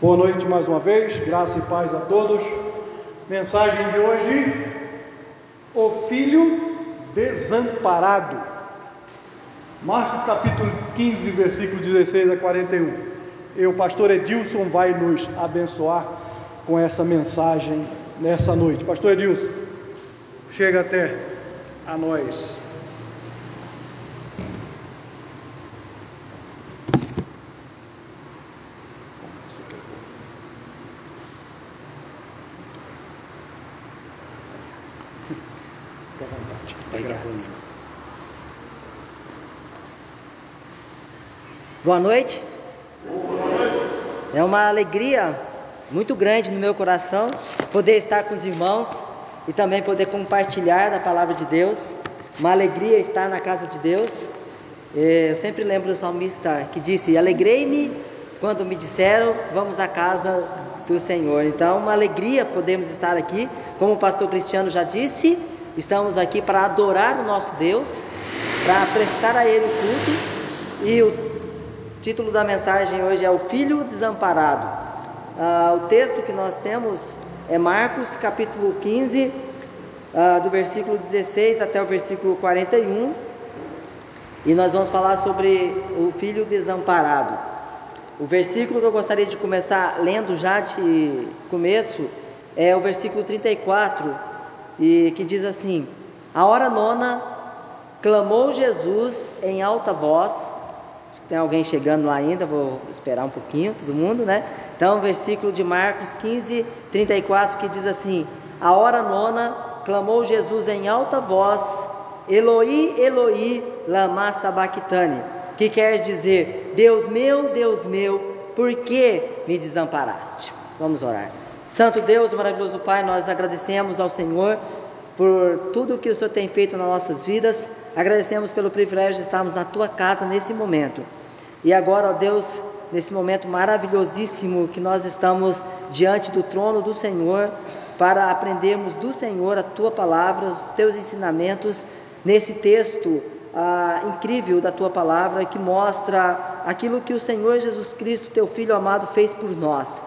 Boa noite mais uma vez, graça e paz a todos. Mensagem de hoje: O filho desamparado. Marcos capítulo 15, versículo 16 a 41. E o pastor Edilson vai nos abençoar com essa mensagem nessa noite. Pastor Edilson, chega até a nós. Boa noite. É uma alegria muito grande no meu coração poder estar com os irmãos e também poder compartilhar da palavra de Deus. Uma alegria estar na casa de Deus. Eu sempre lembro do salmista que disse: Alegrei-me quando me disseram, vamos à casa do Senhor. Então, uma alegria podemos estar aqui. Como o pastor Cristiano já disse, estamos aqui para adorar o nosso Deus, para prestar a Ele o culto. E o o título da mensagem hoje é O Filho Desamparado. Ah, o texto que nós temos é Marcos capítulo 15, ah, do versículo 16 até o versículo 41. E nós vamos falar sobre o filho desamparado. O versículo que eu gostaria de começar lendo já de começo é o versículo 34, e que diz assim: A hora nona clamou Jesus em alta voz tem alguém chegando lá ainda, vou esperar um pouquinho, todo mundo, né? Então, versículo de Marcos 15, 34, que diz assim: A hora nona clamou Jesus em alta voz: Eloi, Eloi, lama sabachthani, que quer dizer: Deus meu, Deus meu, por que me desamparaste? Vamos orar. Santo Deus, maravilhoso Pai, nós agradecemos ao Senhor por tudo que o Senhor tem feito nas nossas vidas. Agradecemos pelo privilégio de estarmos na tua casa nesse momento. E agora, ó Deus, nesse momento maravilhosíssimo que nós estamos diante do trono do Senhor, para aprendermos do Senhor a tua palavra, os teus ensinamentos, nesse texto ah, incrível da tua palavra que mostra aquilo que o Senhor Jesus Cristo, teu Filho amado, fez por nós.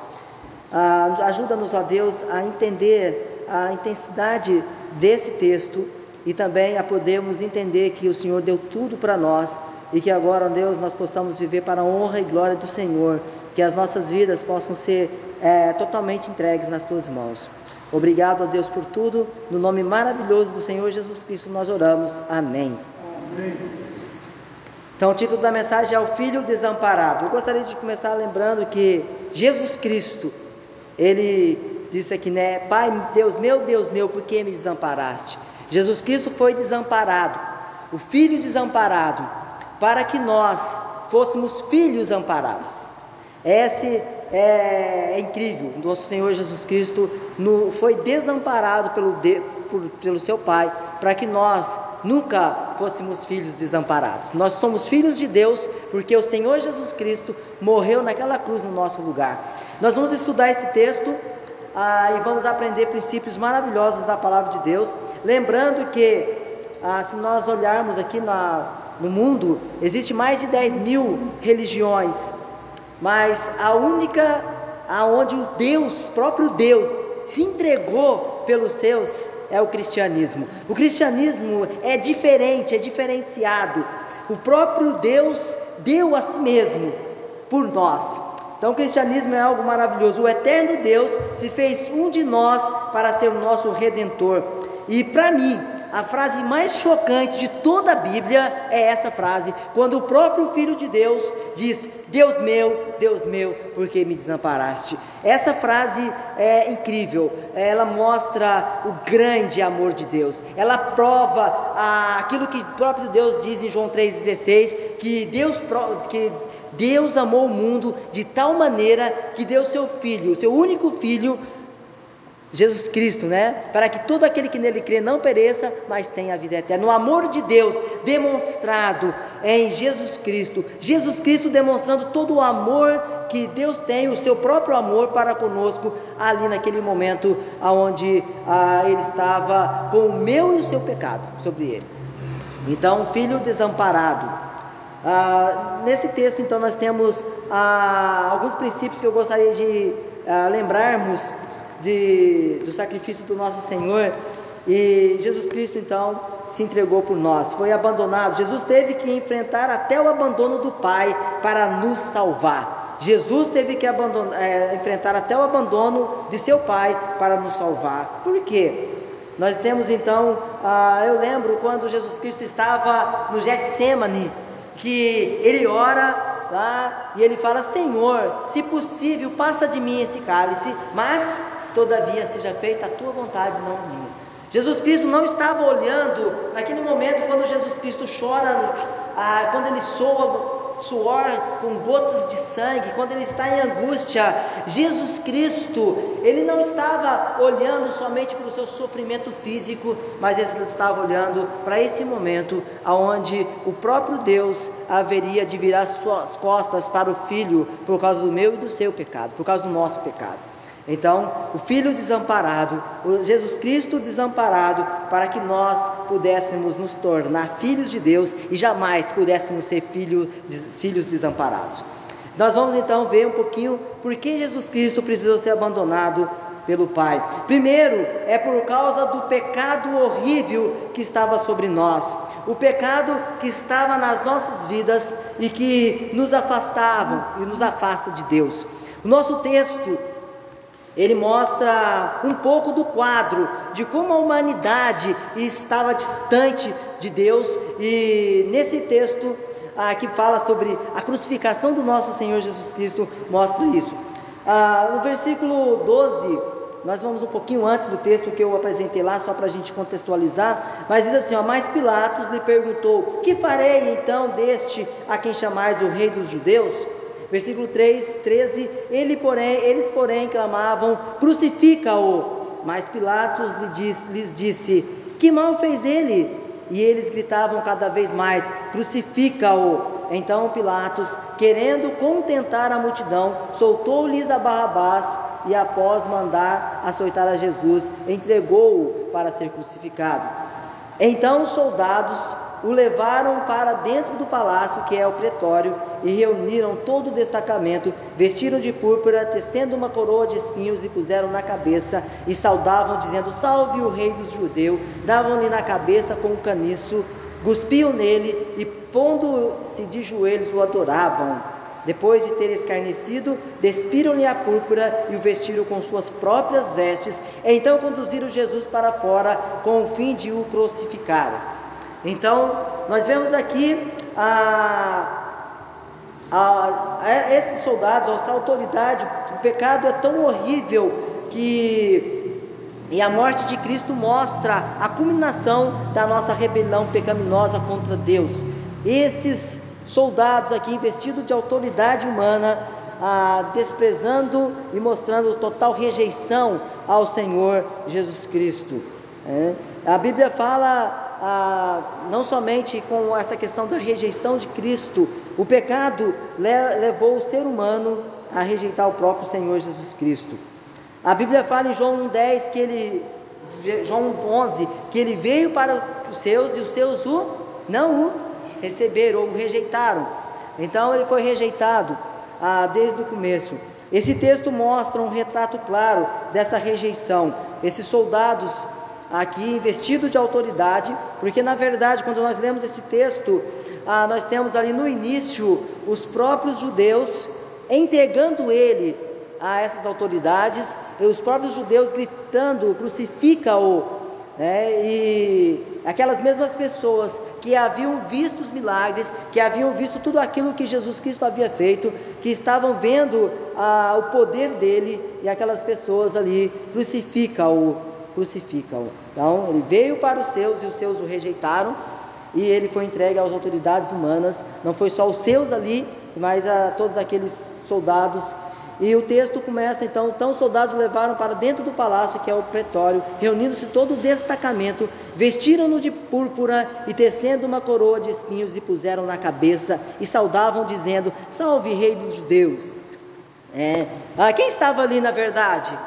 Ah, Ajuda-nos, ó Deus, a entender a intensidade desse texto e também a podermos entender que o Senhor deu tudo para nós e que agora, ó Deus, nós possamos viver para a honra e glória do Senhor, que as nossas vidas possam ser é, totalmente entregues nas tuas mãos. Obrigado, ó Deus, por tudo. No nome maravilhoso do Senhor Jesus Cristo nós oramos. Amém. Amém. Então, o título da mensagem é O Filho Desamparado. Eu gostaria de começar lembrando que Jesus Cristo, ele disse aqui, né? Pai, Deus meu, Deus meu, por que me desamparaste? Jesus Cristo foi desamparado, o Filho desamparado, para que nós fôssemos filhos amparados. Esse é, é incrível. Nosso Senhor Jesus Cristo no, foi desamparado pelo, de, por, pelo seu Pai, para que nós nunca fôssemos filhos desamparados. Nós somos filhos de Deus porque o Senhor Jesus Cristo morreu naquela cruz no nosso lugar. Nós vamos estudar esse texto ah, e vamos aprender princípios maravilhosos da palavra de Deus. Lembrando que, ah, se nós olharmos aqui na, no mundo existe mais de 10 mil religiões, mas a única aonde o Deus, próprio Deus, se entregou pelos seus é o cristianismo. O cristianismo é diferente, é diferenciado. O próprio Deus deu a si mesmo por nós. Então o cristianismo é algo maravilhoso. O eterno Deus se fez um de nós para ser o nosso redentor. E para mim, a frase mais chocante de toda a Bíblia é essa frase, quando o próprio Filho de Deus diz: Deus meu, Deus meu, por que me desamparaste? Essa frase é incrível, ela mostra o grande amor de Deus, ela prova aquilo que o próprio Deus diz em João 3,16: que Deus, que Deus amou o mundo de tal maneira que deu seu Filho, seu único Filho, Jesus Cristo, né? Para que todo aquele que nele crê não pereça, mas tenha a vida eterna. O amor de Deus demonstrado em Jesus Cristo. Jesus Cristo demonstrando todo o amor que Deus tem, o seu próprio amor para conosco, ali naquele momento onde ah, ele estava com o meu e o seu pecado sobre ele. Então, filho desamparado. Ah, nesse texto, então, nós temos ah, alguns princípios que eu gostaria de ah, lembrarmos de, do sacrifício do nosso Senhor. E Jesus Cristo, então, se entregou por nós, foi abandonado. Jesus teve que enfrentar até o abandono do Pai para nos salvar. Jesus teve que é, enfrentar até o abandono de seu Pai para nos salvar. Por quê? Nós temos então, ah, eu lembro quando Jesus Cristo estava no Getsemane, que ele ora lá e ele fala: Senhor, se possível, passa de mim esse cálice, mas todavia seja feita a tua vontade, não a minha. Jesus Cristo não estava olhando naquele momento quando Jesus Cristo chora, ah, quando ele soa suor com gotas de sangue, quando ele está em angústia, Jesus Cristo, ele não estava olhando somente para o seu sofrimento físico, mas ele estava olhando para esse momento aonde o próprio Deus haveria de virar suas costas para o filho por causa do meu e do seu pecado, por causa do nosso pecado. Então, o Filho desamparado, o Jesus Cristo desamparado, para que nós pudéssemos nos tornar filhos de Deus e jamais pudéssemos ser filho, filhos desamparados. Nós vamos então ver um pouquinho por que Jesus Cristo precisou ser abandonado pelo Pai. Primeiro, é por causa do pecado horrível que estava sobre nós, o pecado que estava nas nossas vidas e que nos afastavam e nos afasta de Deus. O nosso texto ele mostra um pouco do quadro de como a humanidade estava distante de Deus, e nesse texto ah, que fala sobre a crucificação do nosso Senhor Jesus Cristo, mostra isso. Ah, no versículo 12, nós vamos um pouquinho antes do texto que eu apresentei lá, só para a gente contextualizar, mas diz assim: ó, Mas Pilatos lhe perguntou: Que farei então deste a quem chamais o rei dos judeus? Versículo 3, 13, ele, porém, eles porém clamavam, crucifica-o. Mas Pilatos lhe disse, lhes disse, que mal fez ele? E eles gritavam cada vez mais, crucifica-o. Então Pilatos, querendo contentar a multidão, soltou-lhes a Barrabás e após mandar açoitar a Jesus, entregou-o para ser crucificado. Então os soldados o levaram para dentro do palácio, que é o pretório, e reuniram todo o destacamento, vestiram de púrpura, tecendo uma coroa de espinhos, e puseram na cabeça, e saudavam, dizendo: Salve o rei dos judeus! Davam-lhe na cabeça com um caniço, cuspiam nele, e pondo-se de joelhos o adoravam. Depois de ter escarnecido, despiram-lhe a púrpura e o vestiram com suas próprias vestes. Então conduziram Jesus para fora com o fim de o crucificar. Então, nós vemos aqui a, a, a esses soldados, essa autoridade, o pecado é tão horrível que e a morte de Cristo mostra a culminação da nossa rebelião pecaminosa contra Deus. Esses soldados aqui, vestidos de autoridade humana, ah, desprezando e mostrando total rejeição ao Senhor Jesus Cristo. É. A Bíblia fala não somente com essa questão da rejeição de Cristo, o pecado levou o ser humano a rejeitar o próprio Senhor Jesus Cristo. A Bíblia fala em João 1,10 que ele, João 11, que ele veio para os seus e os seus o não o receberam ou o rejeitaram. Então ele foi rejeitado ah, desde o começo. Esse texto mostra um retrato claro dessa rejeição. Esses soldados aqui investido de autoridade, porque na verdade, quando nós lemos esse texto, ah, nós temos ali no início os próprios judeus entregando ele a essas autoridades, e os próprios judeus gritando: crucifica-o. É, e aquelas mesmas pessoas que haviam visto os milagres, que haviam visto tudo aquilo que Jesus Cristo havia feito, que estavam vendo ah, o poder dele, e aquelas pessoas ali crucifica-o, crucificam. Então, ele veio para os seus e os seus o rejeitaram, e ele foi entregue às autoridades humanas. Não foi só os seus ali, mas a todos aqueles soldados. E o texto começa então: então os soldados o levaram para dentro do palácio, que é o pretório, reunindo-se todo o destacamento, vestiram-no de púrpura e tecendo uma coroa de espinhos, e puseram na cabeça, e saudavam, dizendo: Salve, Rei dos Judeus! É, ah, quem estava ali na verdade?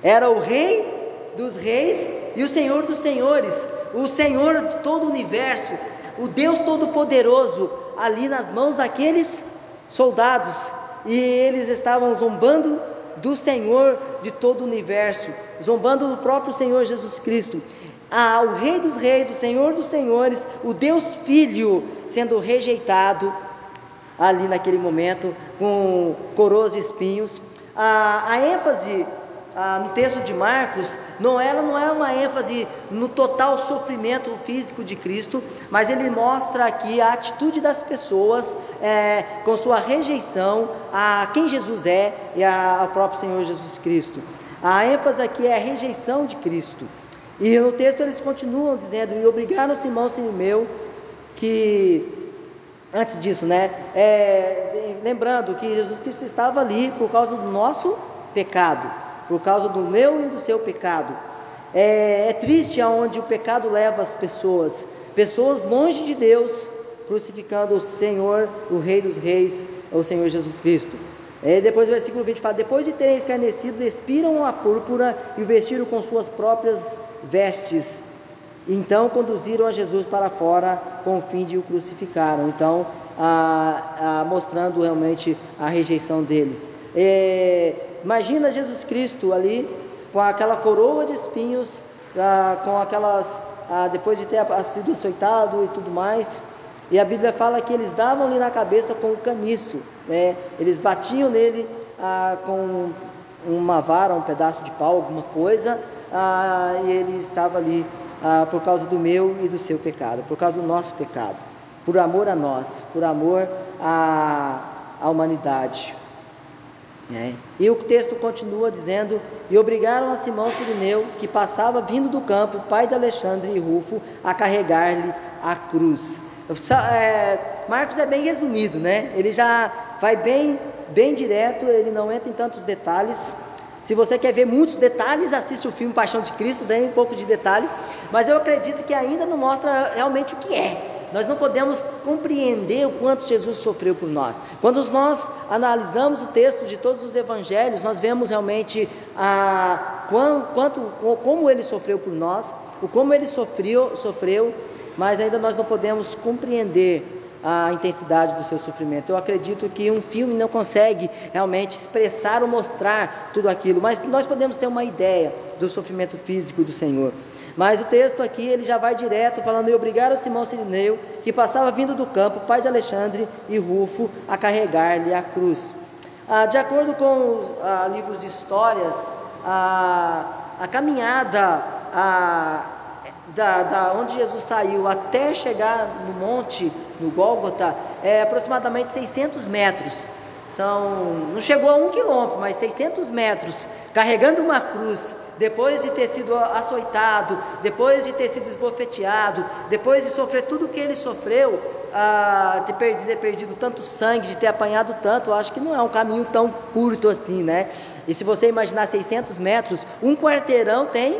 Era o rei dos reis e o Senhor dos senhores, o Senhor de todo o universo, o Deus Todo-Poderoso, ali nas mãos daqueles soldados e eles estavam zombando do Senhor de todo o universo, zombando do próprio Senhor Jesus Cristo. Ah, o Rei dos Reis, o Senhor dos Senhores, o Deus Filho sendo rejeitado ali naquele momento com coroas de espinhos. Ah, a ênfase ah, no texto de Marcos, não ela não é uma ênfase no total sofrimento físico de Cristo, mas ele mostra aqui a atitude das pessoas é, com sua rejeição a quem Jesus é e ao próprio Senhor Jesus Cristo. A ênfase aqui é a rejeição de Cristo. E no texto eles continuam dizendo: E obrigaram Simão Sirimeu, que antes disso, né? É, lembrando que Jesus Cristo estava ali por causa do nosso pecado por causa do meu e do seu pecado. É, é triste aonde o pecado leva as pessoas, pessoas longe de Deus, crucificando o Senhor, o Rei dos Reis, o Senhor Jesus Cristo. É, depois o versículo 20 fala: Depois de terem escarnecido, despiram a púrpura e o vestiram com suas próprias vestes. Então conduziram a Jesus para fora com o fim de o crucificaram. Então, a, a, mostrando realmente a rejeição deles. É, Imagina Jesus Cristo ali com aquela coroa de espinhos, ah, com aquelas, ah, depois de ter sido açoitado e tudo mais. E a Bíblia fala que eles davam-lhe na cabeça com um caniço, né? eles batiam nele ah, com uma vara, um pedaço de pau, alguma coisa, ah, e ele estava ali ah, por causa do meu e do seu pecado, por causa do nosso pecado, por amor a nós, por amor à, à humanidade. É. E o texto continua dizendo: E obrigaram a Simão Sirineu, que passava vindo do campo, pai de Alexandre e Rufo, a carregar-lhe a cruz. É, Marcos é bem resumido, né? Ele já vai bem, bem direto, ele não entra em tantos detalhes. Se você quer ver muitos detalhes, assiste o filme Paixão de Cristo, tem um pouco de detalhes, mas eu acredito que ainda não mostra realmente o que é nós não podemos compreender o quanto Jesus sofreu por nós. Quando nós analisamos o texto de todos os evangelhos, nós vemos realmente a, quanto, como ele sofreu por nós, o como ele sofreu, sofreu, mas ainda nós não podemos compreender a intensidade do seu sofrimento. Eu acredito que um filme não consegue realmente expressar ou mostrar tudo aquilo, mas nós podemos ter uma ideia do sofrimento físico do Senhor. Mas o texto aqui ele já vai direto falando e obrigaram Simão Sirineu, que passava vindo do campo, pai de Alexandre e Rufo, a carregar-lhe a cruz. Ah, de acordo com ah, livros de histórias, a, a caminhada a, da, da onde Jesus saiu até chegar no monte, no Gólgota, é aproximadamente 600 metros. São, não chegou a um quilômetro, mas 600 metros, carregando uma cruz, depois de ter sido açoitado, depois de ter sido esbofeteado, depois de sofrer tudo o que ele sofreu, ah, ter, perdido, ter perdido tanto sangue, de ter apanhado tanto, acho que não é um caminho tão curto assim, né? E se você imaginar 600 metros, um quarteirão tem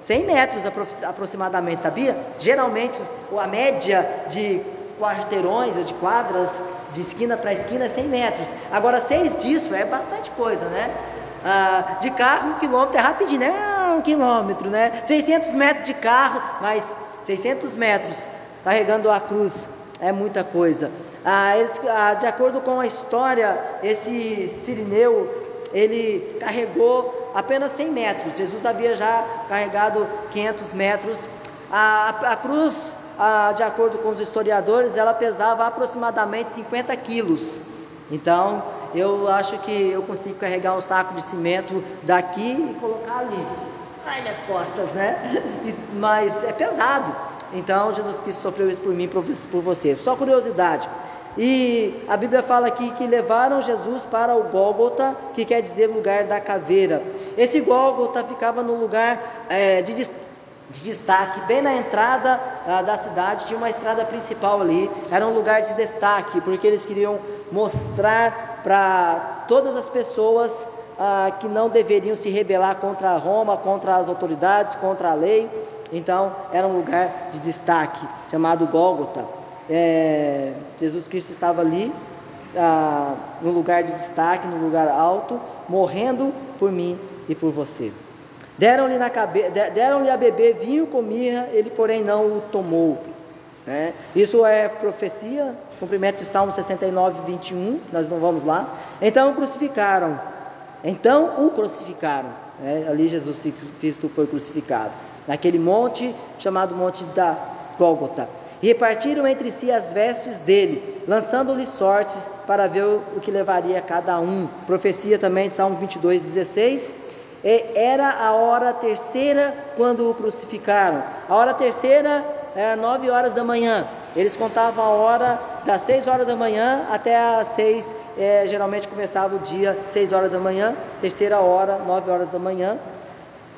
100 metros aproximadamente, sabia? Geralmente a média de quarteirões ou de quadras de esquina para esquina é 100 metros. Agora, seis disso é bastante coisa, né? Ah, de carro, um quilômetro é rapidinho, né? Ah, um quilômetro, né? 600 metros de carro, mas 600 metros carregando a cruz é muita coisa. Ah, eles, ah, de acordo com a história, esse sirineu ele carregou apenas 100 metros. Jesus havia já carregado 500 metros. A, a, a cruz ah, de acordo com os historiadores, ela pesava aproximadamente 50 quilos. Então, eu acho que eu consigo carregar um saco de cimento daqui e colocar ali. Ai, minhas costas, né? E, mas é pesado. Então, Jesus Cristo sofreu isso por mim por, por você. Só curiosidade. E a Bíblia fala aqui que levaram Jesus para o Gólgota, que quer dizer lugar da caveira. Esse Gólgota ficava no lugar é, de de destaque, bem na entrada ah, da cidade tinha uma estrada principal ali, era um lugar de destaque, porque eles queriam mostrar para todas as pessoas ah, que não deveriam se rebelar contra Roma, contra as autoridades, contra a lei. Então era um lugar de destaque chamado Gólgota. É, Jesus Cristo estava ali ah, no lugar de destaque, no lugar alto, morrendo por mim e por você. Deram-lhe cabe... deram a beber vinho com mirra, ele porém não o tomou. É, isso é profecia, cumprimento de Salmo 69, 21, nós não vamos lá. Então o crucificaram, então o crucificaram. É, ali Jesus Cristo foi crucificado, naquele monte chamado Monte da Gólgota. E repartiram entre si as vestes dele, lançando-lhe sortes para ver o que levaria cada um. Profecia também de Salmo 22, 16. E era a hora terceira quando o crucificaram. A hora terceira é, nove horas da manhã. Eles contavam a hora das seis horas da manhã até as seis, é, geralmente começava o dia seis horas da manhã, terceira hora, nove horas da manhã.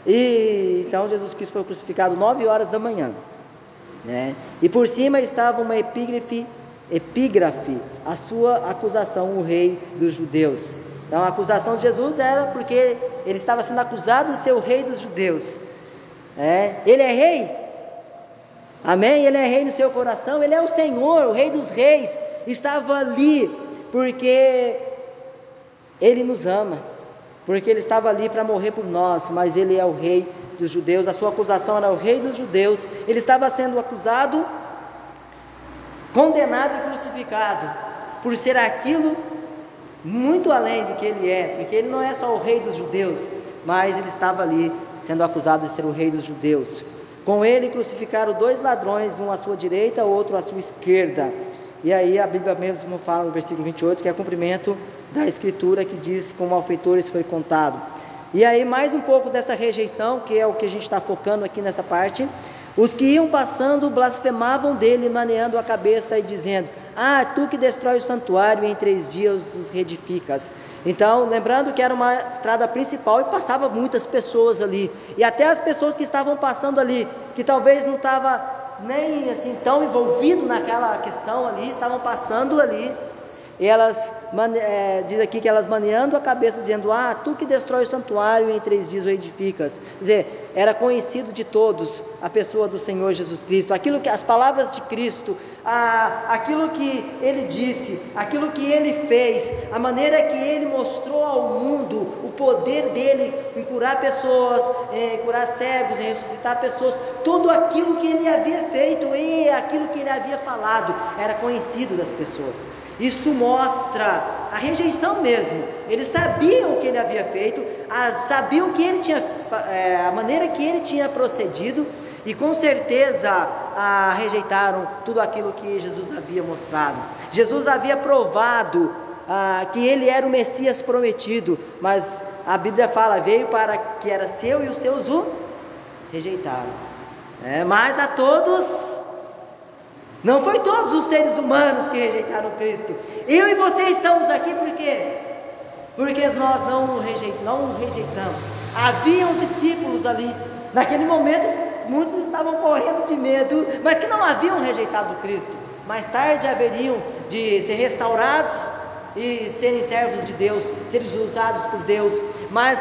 E então Jesus Cristo foi crucificado nove horas da manhã. Né? E por cima estava uma epígrafe, epígrafe, a sua acusação, o rei dos judeus. Então a acusação de Jesus era porque ele estava sendo acusado de ser o rei dos judeus. É, ele é rei, Amém? Ele é rei no seu coração, ele é o Senhor, o rei dos reis. Estava ali porque ele nos ama, porque ele estava ali para morrer por nós, mas ele é o rei dos judeus. A sua acusação era o rei dos judeus. Ele estava sendo acusado, condenado e crucificado por ser aquilo muito além do que ele é, porque ele não é só o rei dos judeus, mas ele estava ali sendo acusado de ser o rei dos judeus. Com ele crucificaram dois ladrões, um à sua direita, outro à sua esquerda. E aí a Bíblia mesmo fala no versículo 28 que é cumprimento da escritura que diz como malfeitores foi contado. E aí mais um pouco dessa rejeição, que é o que a gente está focando aqui nessa parte. Os que iam passando blasfemavam dele, maneando a cabeça e dizendo: Ah, tu que destrói o santuário e em três dias os reedificas. Então, lembrando que era uma estrada principal e passava muitas pessoas ali. E até as pessoas que estavam passando ali, que talvez não estavam nem assim tão envolvido naquela questão ali, estavam passando ali elas, é, diz aqui que elas maneando a cabeça, dizendo: Ah, tu que destrói o santuário e em três dias o edificas. Quer dizer, era conhecido de todos a pessoa do Senhor Jesus Cristo, aquilo que as palavras de Cristo, a, aquilo que ele disse, aquilo que ele fez, a maneira que ele mostrou ao mundo o poder dele em curar pessoas, em curar cegos, em ressuscitar pessoas, tudo aquilo que ele havia feito e aquilo que ele havia falado era conhecido das pessoas. Isto mostra a rejeição mesmo. Eles sabiam o que ele havia feito, sabiam que ele tinha, é, a maneira que ele tinha procedido, e com certeza a, rejeitaram tudo aquilo que Jesus havia mostrado. Jesus havia provado ah, que ele era o Messias prometido, mas a Bíblia fala: veio para que era seu e os seus o rejeitaram. É, mas a todos não foi todos os seres humanos que rejeitaram Cristo. Eu e você estamos aqui por quê? Porque nós não o, rejeitamos. Haviam discípulos ali. Naquele momento, muitos estavam correndo de medo, mas que não haviam rejeitado Cristo. Mais tarde haveriam de ser restaurados e serem servos de Deus, serem usados por Deus. Mas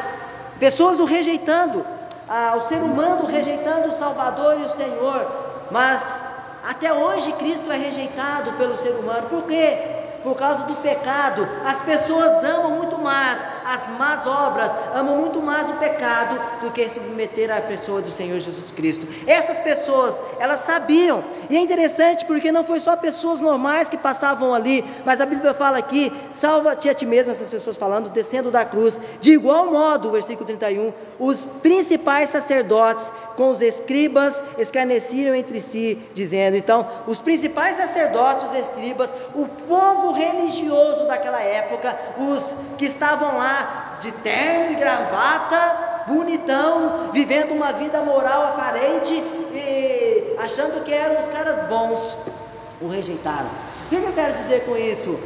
pessoas o rejeitando, ah, o ser humano rejeitando o Salvador e o Senhor. Mas até hoje Cristo é rejeitado pelo ser humano. Por quê? por causa do pecado. As pessoas amam muito mais as más obras, amam muito mais o pecado do que submeter a pessoa do Senhor Jesus Cristo. Essas pessoas, elas sabiam, e é interessante porque não foi só pessoas normais que passavam ali, mas a Bíblia fala aqui: salva-te a ti mesmo, essas pessoas falando, descendo da cruz. De igual modo, versículo 31, os principais sacerdotes com os escribas escarneciam entre si, dizendo: então, os principais sacerdotes, os escribas, o povo religioso daquela época, os que estavam lá de terno e gravata, bonitão, vivendo uma vida moral aparente e achando que eram os caras bons, o rejeitaram. O que eu quero dizer com isso?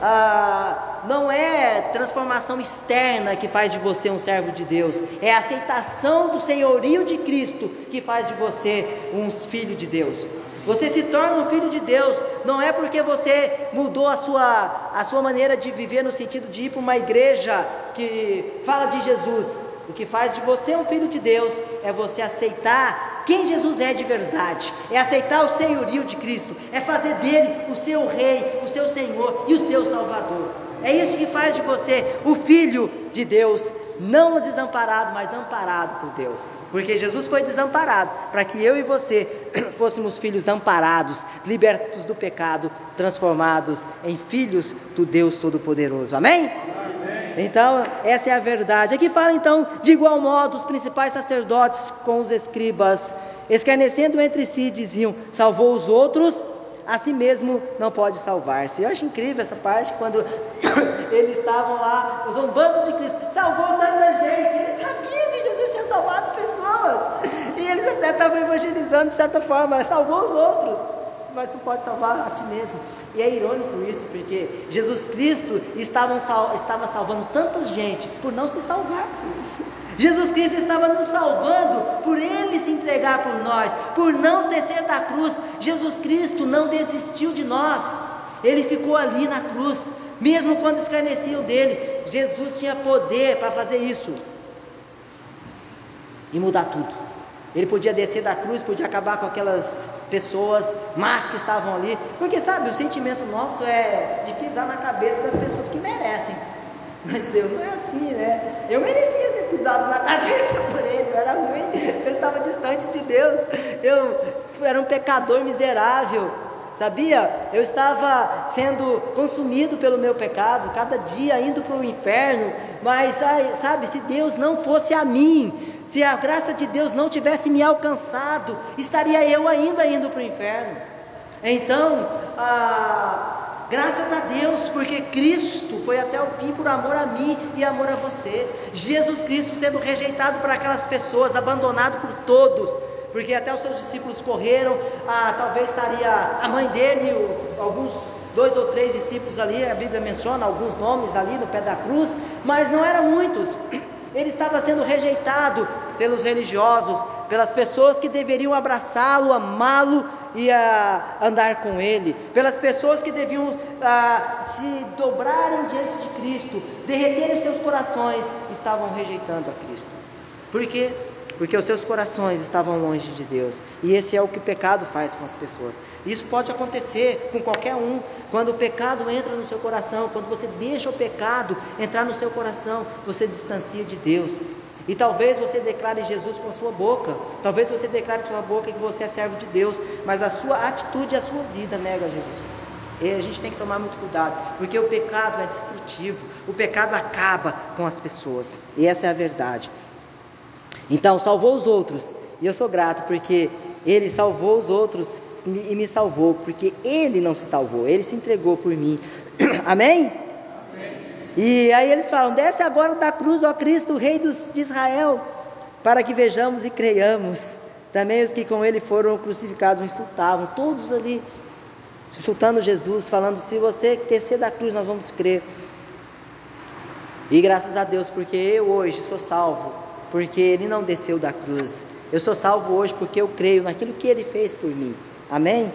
Ah, não é transformação externa que faz de você um servo de Deus, é a aceitação do senhorio de Cristo que faz de você um filho de Deus. Você se torna um filho de Deus, não é porque você mudou a sua, a sua maneira de viver no sentido de ir para uma igreja que fala de Jesus. O que faz de você um filho de Deus é você aceitar quem Jesus é de verdade, é aceitar o senhorio de Cristo, é fazer dele o seu rei, o seu Senhor e o seu Salvador. É isso que faz de você o filho de Deus, não desamparado, mas amparado por Deus. Porque Jesus foi desamparado para que eu e você fôssemos filhos amparados, libertos do pecado, transformados em filhos do Deus Todo-Poderoso. Amém? Amém? Então, essa é a verdade. Aqui fala então, de igual modo, os principais sacerdotes com os escribas, escarnecendo entre si, diziam: salvou os outros, a si mesmo não pode salvar-se. Eu acho incrível essa parte quando eles estavam lá zombando de Cristo, salvou tanta gente, eles sabiam que Jesus tinha salvado pessoas, e eles até estavam evangelizando de certa forma, salvou os outros, mas não pode salvar a ti mesmo. E é irônico isso, porque Jesus Cristo estava, estava salvando tanta gente por não se salvar. Jesus Cristo estava nos salvando por Ele se entregar por nós, por não descer da cruz. Jesus Cristo não desistiu de nós, Ele ficou ali na cruz, mesmo quando escarneciam dele. Jesus tinha poder para fazer isso e mudar tudo. Ele podia descer da cruz, podia acabar com aquelas pessoas más que estavam ali, porque sabe, o sentimento nosso é de pisar na cabeça das pessoas que merecem. Mas Deus não é assim, né? Eu merecia ser pisado na cabeça por ele, eu era ruim, eu estava distante de Deus, eu era um pecador miserável, sabia? Eu estava sendo consumido pelo meu pecado, cada dia indo para o inferno, mas sabe, se Deus não fosse a mim, se a graça de Deus não tivesse me alcançado, estaria eu ainda indo para o inferno. Então, ah, Graças a Deus, porque Cristo foi até o fim por amor a mim e amor a você. Jesus Cristo sendo rejeitado por aquelas pessoas, abandonado por todos, porque até os seus discípulos correram, ah, talvez estaria a mãe dele, alguns dois ou três discípulos ali, a Bíblia menciona alguns nomes ali no pé da cruz, mas não eram muitos. Ele estava sendo rejeitado pelos religiosos, pelas pessoas que deveriam abraçá-lo, amá-lo e a andar com Ele, pelas pessoas que deviam ah, se dobrarem diante de Cristo, derreterem seus corações, estavam rejeitando a Cristo. Por quê? Porque os seus corações estavam longe de Deus. E esse é o que o pecado faz com as pessoas. Isso pode acontecer com qualquer um. Quando o pecado entra no seu coração, quando você deixa o pecado entrar no seu coração, você distancia de Deus. E talvez você declare Jesus com a sua boca, talvez você declare com a sua boca que você é servo de Deus, mas a sua atitude e a sua vida nega Jesus. E a gente tem que tomar muito cuidado, porque o pecado é destrutivo, o pecado acaba com as pessoas, e essa é a verdade. Então, salvou os outros, e eu sou grato porque ele salvou os outros e me salvou, porque ele não se salvou, ele se entregou por mim. Amém? E aí eles falam: desce agora da cruz, ó Cristo, Rei dos, de Israel, para que vejamos e creiamos. Também os que com ele foram crucificados insultavam, todos ali insultando Jesus, falando: se você descer da cruz, nós vamos crer. E graças a Deus, porque eu hoje sou salvo, porque ele não desceu da cruz. Eu sou salvo hoje porque eu creio naquilo que ele fez por mim. Amém?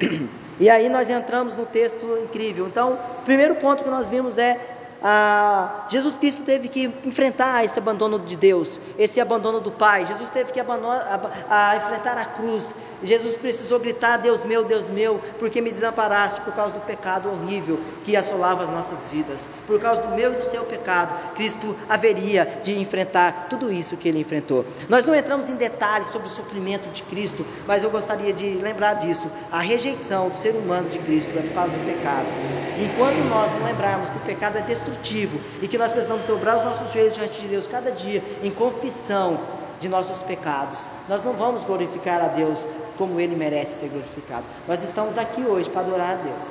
E aí nós entramos no texto incrível. Então, o primeiro ponto que nós vimos é ah, Jesus Cristo teve que enfrentar esse abandono de Deus, esse abandono do Pai. Jesus teve que abandonar, a, a enfrentar a cruz. Jesus precisou gritar: Deus meu, Deus meu, porque me desamparaste por causa do pecado horrível que assolava as nossas vidas. Por causa do meu e do seu pecado, Cristo haveria de enfrentar tudo isso que ele enfrentou. Nós não entramos em detalhes sobre o sofrimento de Cristo, mas eu gostaria de lembrar disso. A rejeição do ser humano de Cristo é por causa do pecado. Enquanto nós não lembrarmos que o pecado é e que nós precisamos dobrar os nossos joelhos diante de Deus cada dia em confissão de nossos pecados, nós não vamos glorificar a Deus como Ele merece ser glorificado. Nós estamos aqui hoje para adorar a Deus.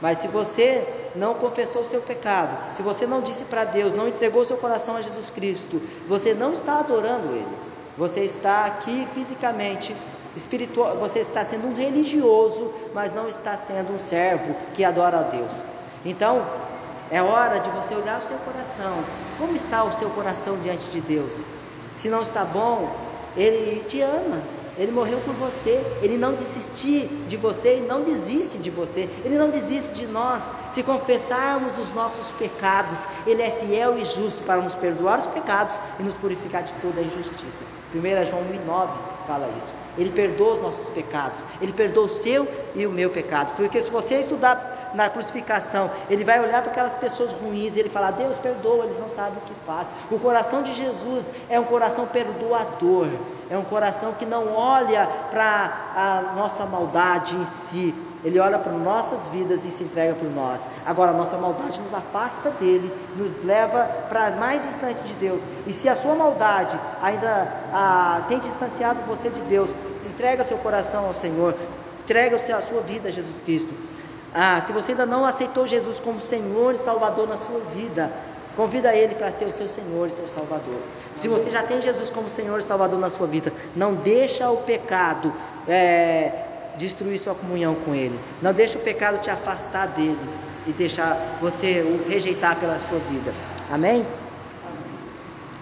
Mas se você não confessou o seu pecado, se você não disse para Deus, não entregou seu coração a Jesus Cristo, você não está adorando Ele. Você está aqui fisicamente, espiritual, você está sendo um religioso, mas não está sendo um servo que adora a Deus. Então, é hora de você olhar o seu coração. Como está o seu coração diante de Deus? Se não está bom, Ele te ama. Ele morreu por você, Ele não desistir de você e não desiste de você, Ele não desiste de nós. Se confessarmos os nossos pecados, Ele é fiel e justo para nos perdoar os pecados e nos purificar de toda a injustiça. 1 João 1,9 fala isso. Ele perdoa os nossos pecados, Ele perdoa o seu e o meu pecado, porque se você estudar na crucificação, ele vai olhar para aquelas pessoas ruins e ele falar: Deus perdoa, eles não sabem o que faz. O coração de Jesus é um coração perdoador, é um coração que não olha para a nossa maldade em si, ele olha para nossas vidas e se entrega por nós. Agora, a nossa maldade nos afasta dele, nos leva para mais distante de Deus. E se a sua maldade ainda ah, tem distanciado você de Deus, entrega seu coração ao Senhor, entrega a sua vida a Jesus Cristo. Ah, se você ainda não aceitou Jesus como Senhor e Salvador na sua vida, convida Ele para ser o seu Senhor e seu Salvador. Se você já tem Jesus como Senhor e Salvador na sua vida, não deixa o pecado é, destruir sua comunhão com Ele. Não deixa o pecado te afastar dele e deixar você o rejeitar pela sua vida. Amém?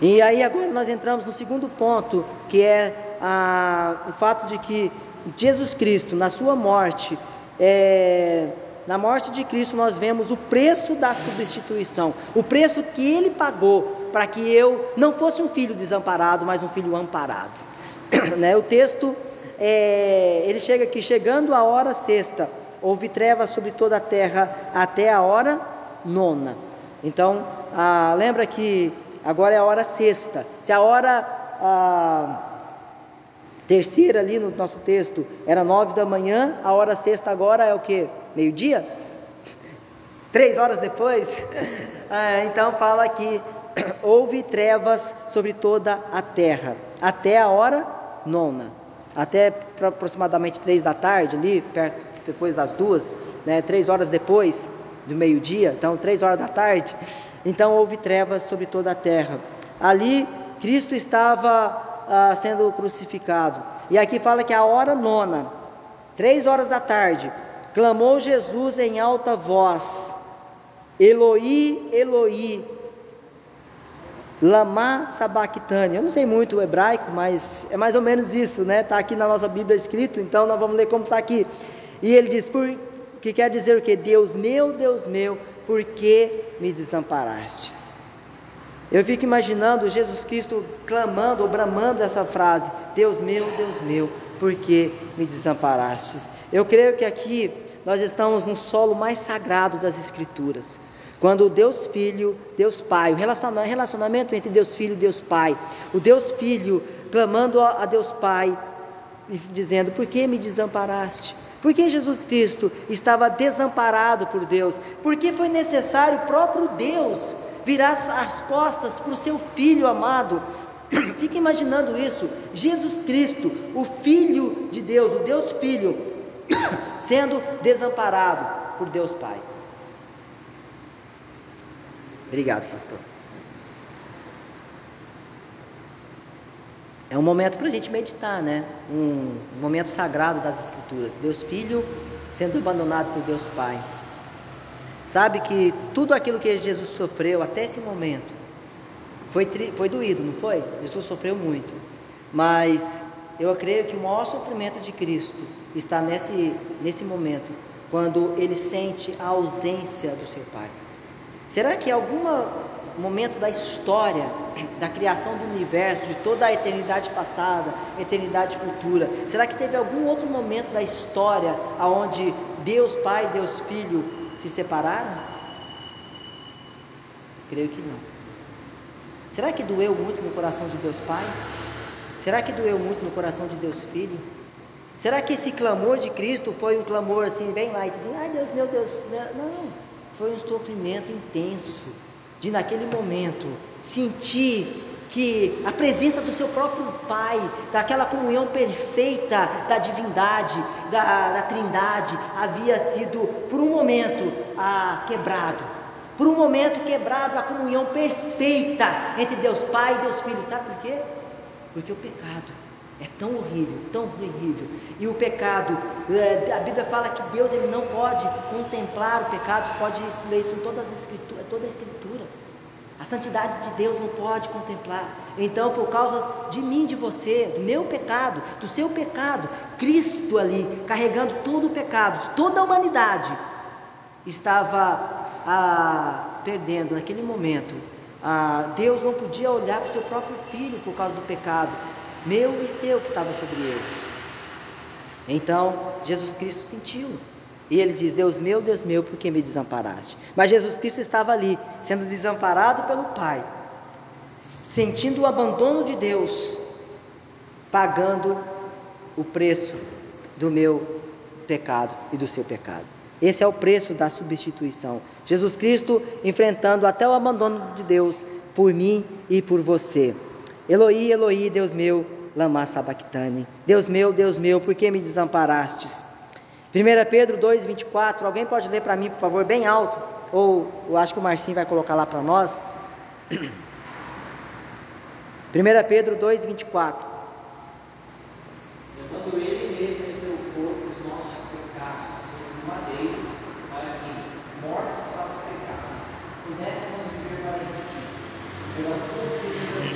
E aí agora nós entramos no segundo ponto, que é a, o fato de que Jesus Cristo, na sua morte, é, na morte de Cristo nós vemos o preço da substituição, o preço que Ele pagou para que eu não fosse um filho desamparado, mas um filho amparado. né? O texto é, ele chega aqui, chegando a hora sexta, houve trevas sobre toda a terra até a hora nona. Então, ah, lembra que agora é a hora sexta. Se a hora ah, terceira ali no nosso texto era nove da manhã, a hora sexta agora é o que? Meio-dia? Três horas depois? ah, então fala que houve trevas sobre toda a terra até a hora nona até aproximadamente três da tarde, ali, perto, depois das duas, né, três horas depois do meio-dia, então três horas da tarde, então houve trevas sobre toda a terra. Ali Cristo estava ah, sendo crucificado. E aqui fala que a hora nona, três horas da tarde, clamou Jesus em alta voz: Eloi, Eloi, Lama Sabachthani. Eu não sei muito o hebraico, mas é mais ou menos isso, né? Está aqui na nossa Bíblia escrito, então nós vamos ler como está aqui. E ele diz: por, que quer dizer o que? Deus meu, Deus meu, por que me desamparastes? Eu fico imaginando Jesus Cristo clamando ou bramando essa frase: Deus meu, Deus meu, por que me desamparastes? Eu creio que aqui nós estamos no solo mais sagrado das Escrituras. Quando Deus Filho, Deus Pai, o relacionamento entre Deus Filho e Deus Pai, o Deus Filho clamando a Deus Pai, dizendo: Por que me desamparaste? Por que Jesus Cristo estava desamparado por Deus? Porque foi necessário o próprio Deus virar as costas para o seu filho amado. Fica imaginando isso: Jesus Cristo, o Filho de Deus, o Deus Filho, sendo desamparado por Deus Pai. Obrigado, pastor. É um momento para a gente meditar, né? Um momento sagrado das Escrituras. Deus Filho sendo abandonado por Deus Pai. Sabe que tudo aquilo que Jesus sofreu até esse momento foi, foi doído, não foi? Jesus sofreu muito. Mas eu creio que o maior sofrimento de Cristo está nesse, nesse momento, quando ele sente a ausência do seu Pai. Será que algum momento da história, da criação do universo, de toda a eternidade passada, eternidade futura, será que teve algum outro momento da história aonde Deus Pai Deus Filho se separaram? Creio que não. Será que doeu muito no coração de Deus Pai? Será que doeu muito no coração de Deus Filho? Será que esse clamor de Cristo foi um clamor assim, bem e dizendo, ai Deus, meu Deus, não foi um sofrimento intenso, de naquele momento sentir que a presença do seu próprio Pai, daquela comunhão perfeita da divindade, da, da Trindade, havia sido por um momento ah, quebrado. Por um momento quebrado a comunhão perfeita entre Deus Pai e Deus Filho. Sabe por quê? Porque o pecado é tão horrível, tão horrível. E o pecado, é, a Bíblia fala que Deus ele não pode contemplar o pecado, pode ler isso em todas as escrituras, toda a escritura. A santidade de Deus não pode contemplar. Então, por causa de mim, de você, do meu pecado, do seu pecado, Cristo ali, carregando todo o pecado de toda a humanidade, estava ah, perdendo naquele momento. Ah, Deus não podia olhar para o seu próprio filho por causa do pecado meu e seu que estava sobre ele. Então, Jesus Cristo sentiu, E ele diz: Deus meu, Deus meu, por que me desamparaste? Mas Jesus Cristo estava ali, sendo desamparado pelo Pai, sentindo o abandono de Deus, pagando o preço do meu pecado e do seu pecado. Esse é o preço da substituição. Jesus Cristo enfrentando até o abandono de Deus por mim e por você. Eloi, Eloi, Deus meu, lama sabachthani. Deus meu, Deus meu, por que me desamparastes? 1 Pedro 2, 24. Alguém pode ler para mim, por favor, bem alto? Ou eu acho que o Marcinho vai colocar lá para nós. 1 Pedro 2, 24. Levando ele mesmo em seu corpo os nossos pecados sobre o madeiro, para que, mortos para os pecados, pudéssemos viver para a justiça. Pelas suas feridas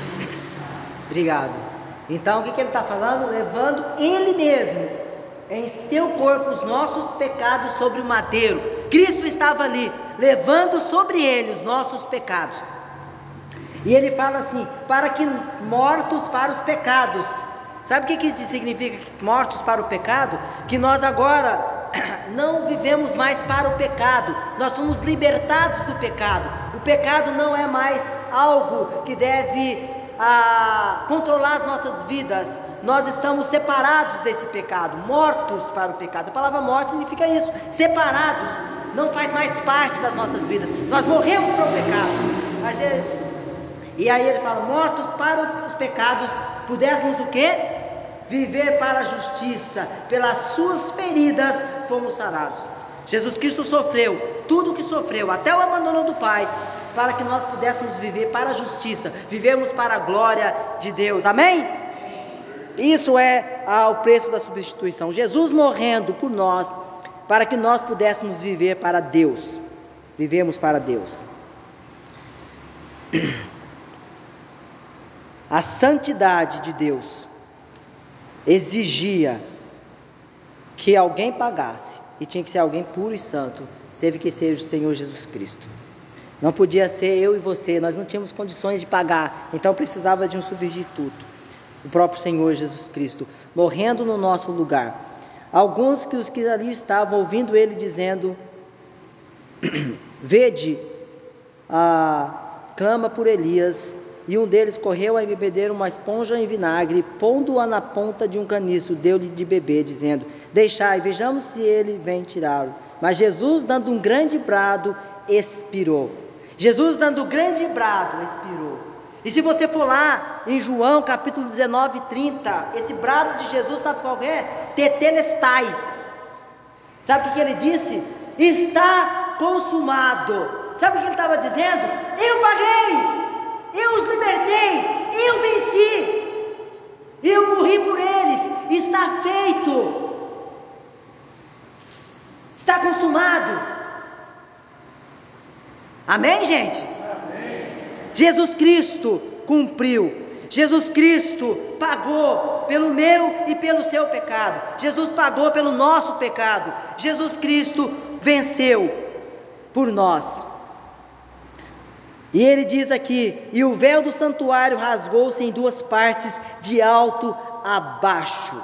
Obrigado. Então, o que, que ele está falando? Levando ele mesmo em seu corpo os nossos pecados sobre o madeiro. Cristo estava ali, levando sobre ele os nossos pecados. E ele fala assim: para que mortos para os pecados. Sabe o que, que significa mortos para o pecado? Que nós agora não vivemos mais para o pecado, nós somos libertados do pecado. O pecado não é mais algo que deve ah, controlar as nossas vidas, nós estamos separados desse pecado, mortos para o pecado. A palavra morte significa isso, separados, não faz mais parte das nossas vidas. Nós morremos para o pecado. Às vezes, e aí ele fala: mortos para os pecados, pudéssemos o que? Viver para a justiça, pelas suas feridas fomos sarados. Jesus Cristo sofreu tudo o que sofreu, até o abandono do Pai, para que nós pudéssemos viver para a justiça, vivermos para a glória de Deus. Amém? Isso é ah, o preço da substituição. Jesus morrendo por nós, para que nós pudéssemos viver para Deus. Vivemos para Deus. A santidade de Deus exigia que alguém pagasse, e tinha que ser alguém puro e santo, teve que ser o Senhor Jesus Cristo. Não podia ser eu e você, nós não tínhamos condições de pagar, então precisava de um substituto o próprio Senhor Jesus Cristo, morrendo no nosso lugar. Alguns que os que ali estavam ouvindo ele dizendo: Vede, ah, clama por Elias. E um deles correu a beber uma esponja em vinagre, pondo-a na ponta de um caniço, deu-lhe de beber, dizendo: Deixai, vejamos se ele vem tirá-lo. Mas Jesus, dando um grande brado, expirou. Jesus, dando um grande brado, expirou. E se você for lá em João capítulo 19, 30, esse brado de Jesus, sabe qual é? Tetelestai. Sabe o que, ele disse? Está consumado. Sabe o que ele estava dizendo? Eu paguei, eu os libertei, eu venci, eu morri por eles, está feito, está consumado. Amém, gente? Jesus Cristo cumpriu. Jesus Cristo pagou pelo meu e pelo seu pecado. Jesus pagou pelo nosso pecado. Jesus Cristo venceu por nós. E ele diz aqui: e o véu do santuário rasgou-se em duas partes, de alto a baixo.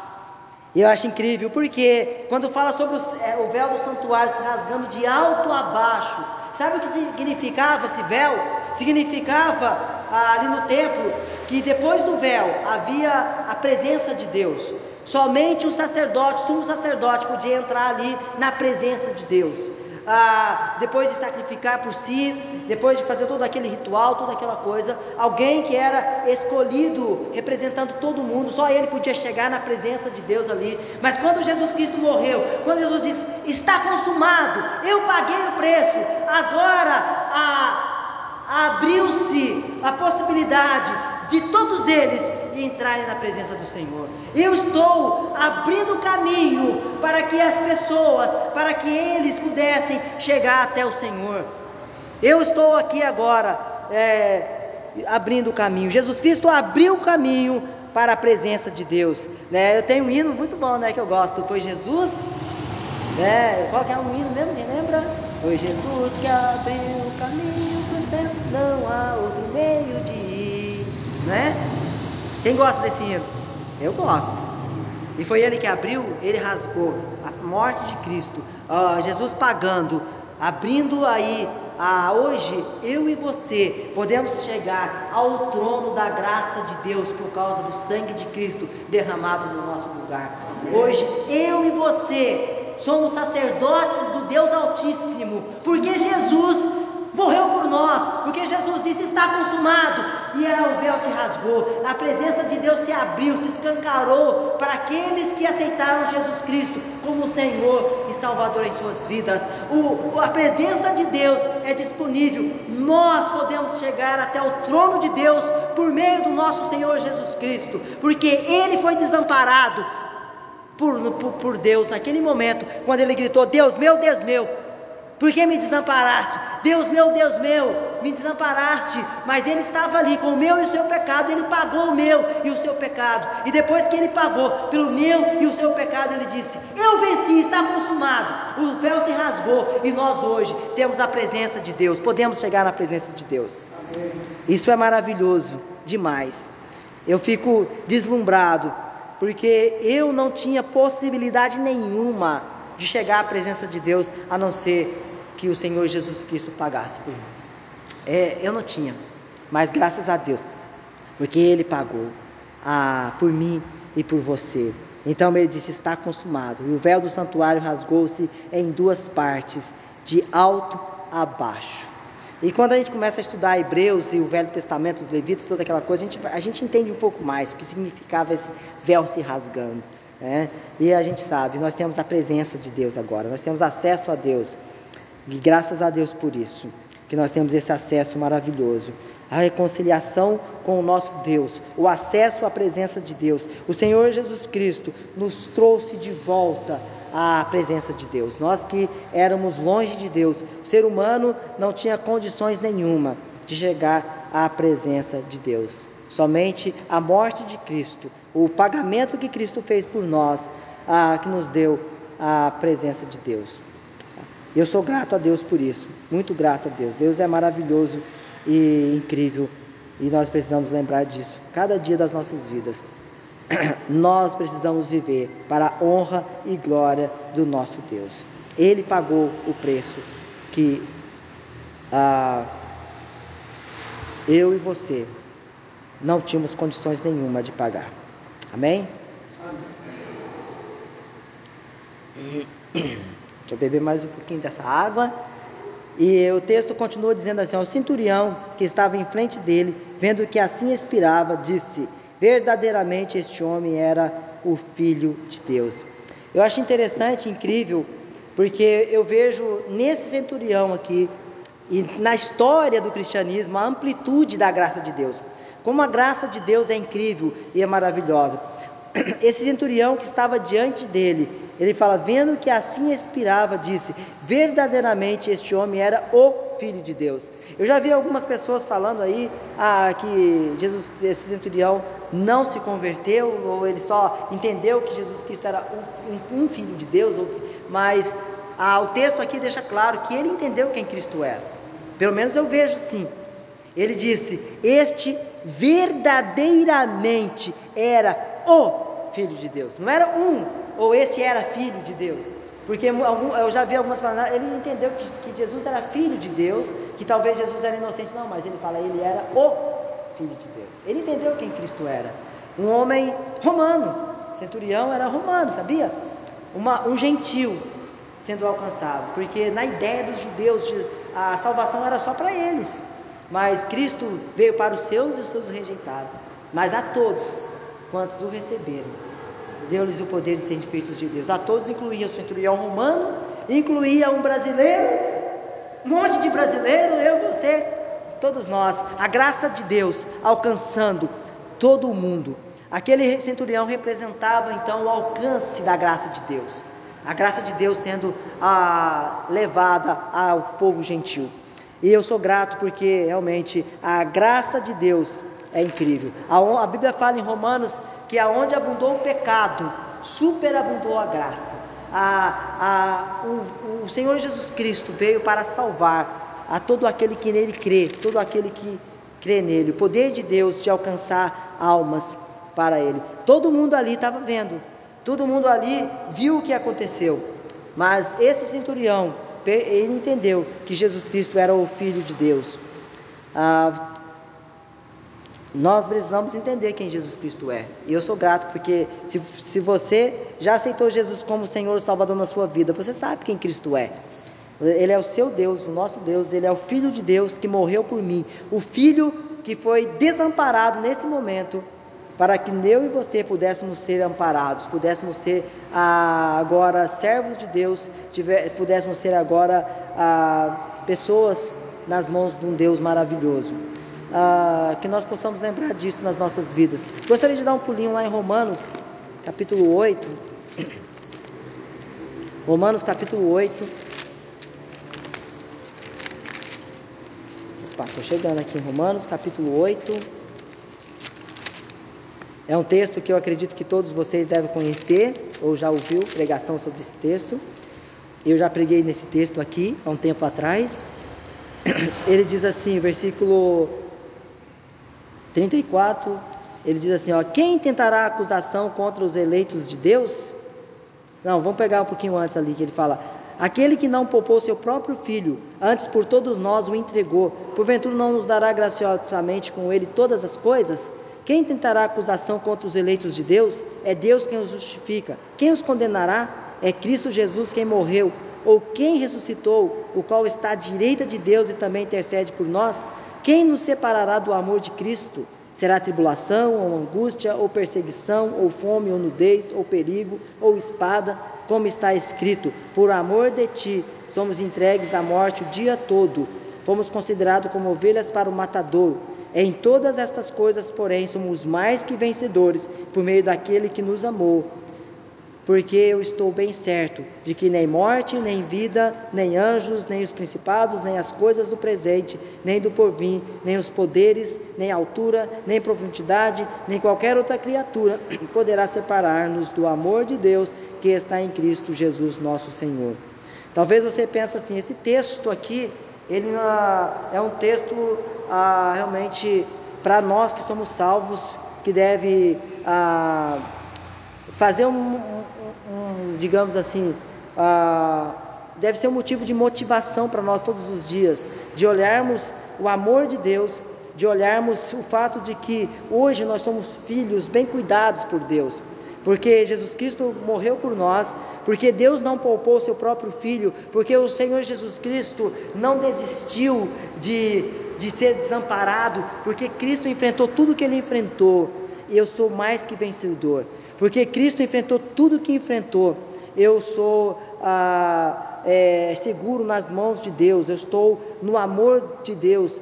Eu acho incrível, porque quando fala sobre o, é, o véu do santuário se rasgando de alto a baixo, sabe o que significava esse véu? Significava ah, ali no templo que depois do véu havia a presença de Deus. Somente o sacerdote, sumo sacerdote, podia entrar ali na presença de Deus ah, depois de sacrificar por si, depois de fazer todo aquele ritual, toda aquela coisa, alguém que era escolhido, representando todo mundo, só ele podia chegar na presença de Deus ali. Mas quando Jesus Cristo morreu, quando Jesus disse: Está consumado, eu paguei o preço, agora abriu-se a possibilidade de todos eles entrarem na presença do Senhor. Eu estou abrindo caminho para que as pessoas, para que eles pudessem chegar até o Senhor. Eu estou aqui agora é, abrindo o caminho. Jesus Cristo abriu o caminho para a presença de Deus. Né? Eu tenho um hino muito bom, né, que eu gosto. Foi Jesus, né? Qual que é o hino mesmo? Quem lembra? Foi Jesus que abriu o caminho. Não há outro meio de ir, né? Quem gosta desse hino? Eu gosto. E foi ele que abriu, ele rasgou a morte de Cristo, uh, Jesus pagando, abrindo aí ah, hoje eu e você podemos chegar ao trono da graça de Deus por causa do sangue de Cristo derramado no nosso lugar. Hoje eu e você somos sacerdotes do Deus Altíssimo, porque Jesus morreu por nós, porque Jesus disse: está consumado, e o véu se rasgou, a presença de Deus se abriu, se escancarou para aqueles que aceitaram Jesus Cristo como Senhor e Salvador em suas vidas. O, a presença de Deus é disponível, nós podemos chegar até o trono de Deus por meio do nosso Senhor Jesus Cristo, porque Ele foi desamparado. Por, por, por Deus, naquele momento, quando ele gritou: Deus meu, Deus meu, por que me desamparaste? Deus meu, Deus meu, me desamparaste. Mas ele estava ali com o meu e o seu pecado, ele pagou o meu e o seu pecado. E depois que ele pagou pelo meu e o seu pecado, ele disse: Eu venci, está consumado. O véu se rasgou e nós hoje temos a presença de Deus, podemos chegar na presença de Deus. Isso é maravilhoso demais. Eu fico deslumbrado, porque eu não tinha possibilidade nenhuma de chegar à presença de Deus a não ser que o Senhor Jesus Cristo pagasse por mim. É, eu não tinha, mas graças a Deus, porque Ele pagou ah, por mim e por você. Então ele disse: Está consumado. E o véu do santuário rasgou-se em duas partes, de alto a baixo. E quando a gente começa a estudar Hebreus e o Velho Testamento, os Levitas, toda aquela coisa, a gente, a gente entende um pouco mais o que significava esse véu se rasgando. Né? E a gente sabe, nós temos a presença de Deus agora, nós temos acesso a Deus. E graças a Deus por isso, que nós temos esse acesso maravilhoso. A reconciliação com o nosso Deus, o acesso à presença de Deus. O Senhor Jesus Cristo nos trouxe de volta à presença de Deus. Nós que éramos longe de Deus, o ser humano não tinha condições nenhuma de chegar à presença de Deus. Somente a morte de Cristo, o pagamento que Cristo fez por nós, ah, que nos deu a presença de Deus. Eu sou grato a Deus por isso, muito grato a Deus. Deus é maravilhoso e incrível e nós precisamos lembrar disso cada dia das nossas vidas. Nós precisamos viver para a honra e glória do nosso Deus. Ele pagou o preço que ah, eu e você não tínhamos condições nenhuma de pagar. Amém? Amém. Deixa eu beber mais um pouquinho dessa água. E o texto continua dizendo assim: O centurião que estava em frente dele, vendo que assim expirava, disse: Verdadeiramente este homem era o filho de Deus. Eu acho interessante, incrível, porque eu vejo nesse centurião aqui e na história do cristianismo a amplitude da graça de Deus. Como a graça de Deus é incrível e é maravilhosa. Esse centurião que estava diante dele, ele fala, vendo que assim expirava, disse: verdadeiramente este homem era o Filho de Deus. Eu já vi algumas pessoas falando aí ah, que Jesus, esse centurião não se converteu, ou ele só entendeu que Jesus Cristo era um, um, Filho de Deus, ou, mas ah, o texto aqui deixa claro que ele entendeu quem Cristo era. Pelo menos eu vejo sim. Ele disse: Este verdadeiramente era o Filho de Deus. Não era um, ou esse era filho de Deus. Porque eu já vi algumas palavras, ele entendeu que, Jesus era filho de Deus, que talvez Jesus era inocente, não, mas ele fala, ele era o filho de Deus. Ele entendeu quem Cristo era. Um homem romano, centurião era romano, sabia? Uma, um gentil sendo alcançado, porque na ideia dos judeus a salvação era só para eles, mas Cristo veio para os seus e os seus rejeitaram. Mas a todos quantos o receberam, deu-lhes o poder de serem feitos de Deus. A todos incluía o centurião romano, incluía um brasileiro, um monte de brasileiro, eu, você, todos nós. A graça de Deus alcançando todo o mundo. Aquele centurião representava então o alcance da graça de Deus. A graça de Deus sendo ah, levada ao povo gentil. E eu sou grato porque realmente a graça de Deus é incrível. A, Bíblia fala em Romanos que aonde abundou o pecado, superabundou a graça. A, a, o, o Senhor Jesus Cristo veio para salvar a todo aquele que nele crê, todo aquele que crê nele. O poder de Deus de alcançar almas para ele. Todo mundo ali estava vendo Todo mundo ali viu o que aconteceu. Mas esse centurião, ele entendeu que Jesus Cristo era o Filho de Deus. Ah, nós precisamos entender quem Jesus Cristo é. E eu sou grato porque se, se você já aceitou Jesus como Senhor e Salvador na sua vida, você sabe quem Cristo é. Ele é o seu Deus, o nosso Deus, ele é o Filho de Deus que morreu por mim. O Filho que foi desamparado nesse momento para que eu e você pudéssemos ser amparados, pudéssemos ser ah, agora servos de Deus, tiver, pudéssemos ser agora ah, pessoas nas mãos de um Deus maravilhoso ah, que nós possamos lembrar disso nas nossas vidas. Gostaria de dar um pulinho lá em Romanos, capítulo 8. Romanos, capítulo 8. Opa, estou chegando aqui em Romanos, capítulo 8. É um texto que eu acredito que todos vocês devem conhecer, ou já ouviu pregação sobre esse texto. Eu já preguei nesse texto aqui há um tempo atrás. Ele diz assim, versículo 34, ele diz assim: ó, quem tentará acusação contra os eleitos de Deus? Não, vamos pegar um pouquinho antes ali que ele fala: aquele que não poupou seu próprio filho, antes por todos nós o entregou, porventura não nos dará graciosamente com ele todas as coisas? Quem tentará acusação contra os eleitos de Deus? É Deus quem os justifica. Quem os condenará? É Cristo Jesus quem morreu, ou quem ressuscitou, o qual está à direita de Deus e também intercede por nós? Quem nos separará do amor de Cristo? Será tribulação, ou angústia, ou perseguição, ou fome, ou nudez, ou perigo, ou espada, como está escrito: Por amor de ti somos entregues à morte o dia todo, fomos considerados como ovelhas para o matador. Em todas estas coisas, porém, somos mais que vencedores por meio daquele que nos amou porque eu estou bem certo de que nem morte, nem vida, nem anjos, nem os principados, nem as coisas do presente, nem do porvir, nem os poderes, nem altura, nem profundidade, nem qualquer outra criatura poderá separar-nos do amor de Deus que está em Cristo Jesus nosso Senhor. Talvez você pense assim, esse texto aqui, ele ah, é um texto ah, realmente para nós que somos salvos, que deve ah, fazer um, um, um digamos assim, uh, deve ser um motivo de motivação para nós todos os dias, de olharmos o amor de Deus, de olharmos o fato de que hoje nós somos filhos bem cuidados por Deus, porque Jesus Cristo morreu por nós, porque Deus não poupou seu próprio filho, porque o Senhor Jesus Cristo não desistiu de, de ser desamparado, porque Cristo enfrentou tudo que ele enfrentou, eu sou mais que vencedor porque Cristo enfrentou tudo que enfrentou. Eu sou ah, é, seguro nas mãos de Deus, eu estou no amor de Deus.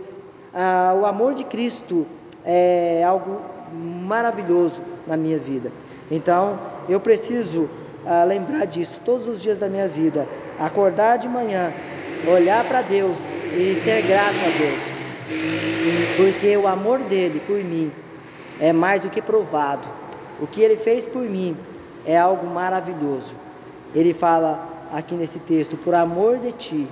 Ah, o amor de Cristo é algo maravilhoso na minha vida. Então, eu preciso ah, lembrar disso todos os dias da minha vida. Acordar de manhã, olhar para Deus e ser grato a Deus. Porque o amor dele por mim é mais do que provado. O que ele fez por mim é algo maravilhoso. Ele fala aqui nesse texto: por amor de ti,